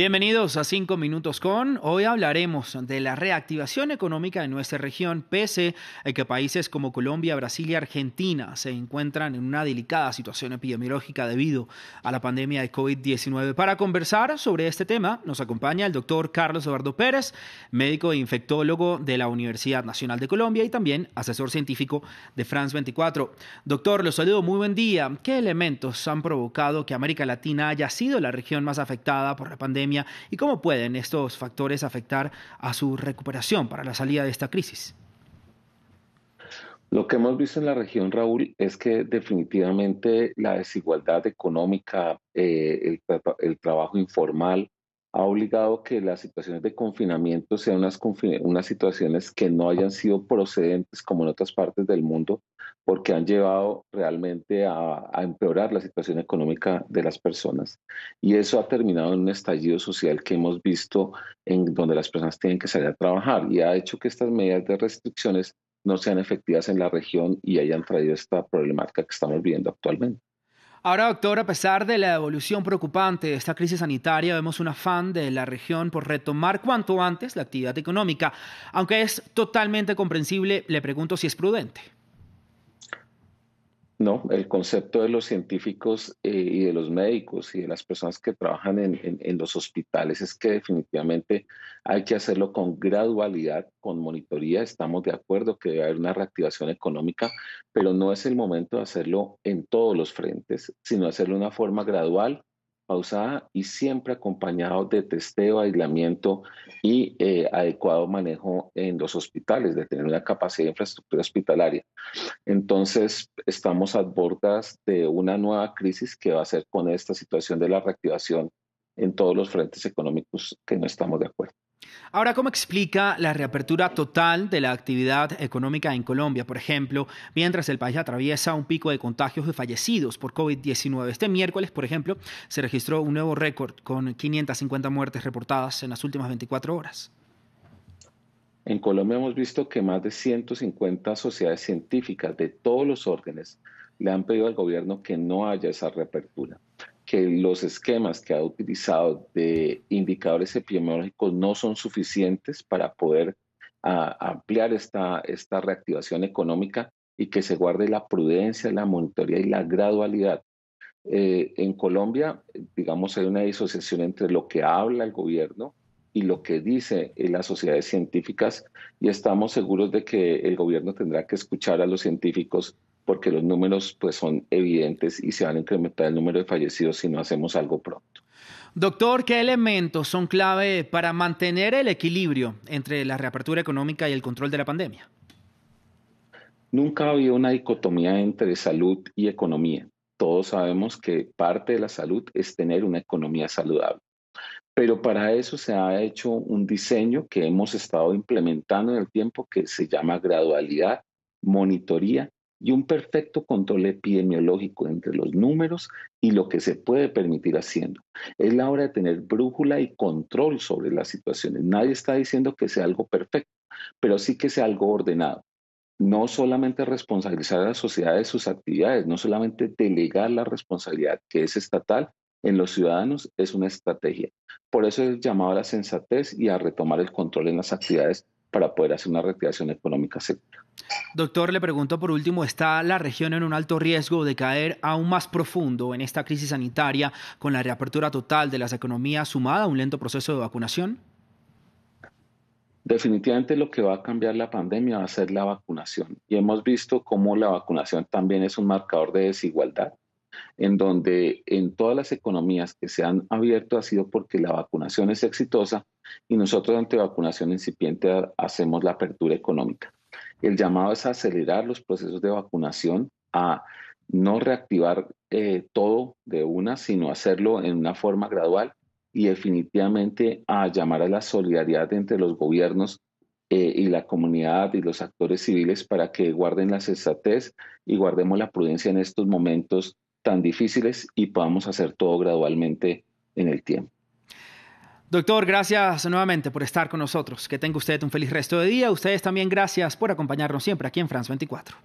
Bienvenidos a 5 Minutos con. Hoy hablaremos de la reactivación económica en nuestra región, pese a que países como Colombia, Brasil y Argentina se encuentran en una delicada situación epidemiológica debido a la pandemia de COVID-19. Para conversar sobre este tema, nos acompaña el doctor Carlos Eduardo Pérez, médico e infectólogo de la Universidad Nacional de Colombia y también asesor científico de France 24. Doctor, los saludo, muy buen día. ¿Qué elementos han provocado que América Latina haya sido la región más afectada por la pandemia? Y cómo pueden estos factores afectar a su recuperación para la salida de esta crisis. Lo que hemos visto en la región, Raúl, es que definitivamente la desigualdad económica, eh, el, trabajo informal, ha obligado que las situaciones de confinamiento sean unas, unas situaciones que no hayan sido procedentes como en otras partes del mundo, porque han llevado realmente a, empeorar la situación económica de las personas. Y eso ha terminado en un estallido social que hemos visto en donde las personas tienen que salir a trabajar y ha hecho que estas medidas de restricciones no sean efectivas en la región y hayan traído esta problemática que estamos viendo actualmente. Ahora, doctor, a pesar de la evolución preocupante de esta crisis sanitaria, vemos un afán de la región por retomar cuanto antes la actividad económica. Aunque es totalmente comprensible, le pregunto si es prudente. No, el concepto de los científicos eh, y de los médicos y de las personas que trabajan en, los hospitales es que definitivamente hay que hacerlo con gradualidad, con monitoría. Estamos de acuerdo que debe haber una reactivación económica, pero no es el momento de hacerlo en todos los frentes, sino hacerlo de una forma gradual, pausada y siempre acompañado de testeo, aislamiento y eh, adecuado manejo en los hospitales, de tener una capacidad de infraestructura hospitalaria. Entonces, estamos a bordas de una nueva crisis que va a ser con esta situación de la reactivación en todos los frentes económicos que no estamos de acuerdo. Ahora, ¿cómo explica la reapertura total de la actividad económica en Colombia, por ejemplo, mientras el país atraviesa un pico de contagios de fallecidos por COVID-19? Este miércoles, por ejemplo, se registró un nuevo récord con 550 muertes reportadas en las últimas 24 horas. En Colombia hemos visto que más de 150 sociedades científicas de todos los órdenes le han pedido al gobierno que no haya esa reapertura que los esquemas que ha utilizado de indicadores epidemiológicos no son suficientes para poder ah, ampliar esta, esta reactivación económica y que se guarde la prudencia, la monitoría y la gradualidad. Eh, en Colombia, digamos, hay una disociación entre lo que habla el gobierno y lo que dice las sociedades científicas y estamos seguros de que el gobierno tendrá que escuchar a los científicos porque los números pues son evidentes y se van a incrementar el número de fallecidos si no hacemos algo pronto. Doctor, ¿qué elementos son clave para mantener el equilibrio entre la reapertura económica y el control de la pandemia? Nunca ha habido una dicotomía entre salud y economía. Todos sabemos que parte de la salud es tener una economía saludable. Pero para eso se ha hecho un diseño que hemos estado implementando en el tiempo que se llama gradualidad, monitoría y un perfecto control epidemiológico entre los números y lo que se puede permitir haciendo. Es la hora de tener brújula y control sobre las situaciones. Nadie está diciendo que sea algo perfecto, pero sí que sea algo ordenado. No solamente responsabilizar a la sociedad de sus actividades, no solamente delegar la responsabilidad que es estatal en los ciudadanos, es una estrategia. Por eso es llamado a la sensatez y a retomar el control en las actividades para poder hacer una reactivación económica segura. Doctor, le pregunto por último, ¿está la región en un alto riesgo de caer aún más profundo en esta crisis sanitaria con la reapertura total de las economías sumada a un lento proceso de vacunación? Definitivamente lo que va a cambiar la pandemia va a ser la vacunación. Y hemos visto cómo la vacunación también es un marcador de desigualdad, en donde en todas las economías que se han abierto ha sido porque la vacunación es exitosa y nosotros ante vacunación incipiente hacemos la apertura económica. El llamado es a acelerar los procesos de vacunación, a no reactivar eh, todo de una, sino hacerlo en una forma gradual y definitivamente a llamar a la solidaridad entre los gobiernos eh, y la comunidad y los actores civiles para que guarden la sensatez y guardemos la prudencia en estos momentos tan difíciles y podamos hacer todo gradualmente en el tiempo. Doctor, gracias nuevamente por estar con nosotros. Que tenga usted un feliz resto de día. Ustedes también gracias por acompañarnos siempre aquí en France 24.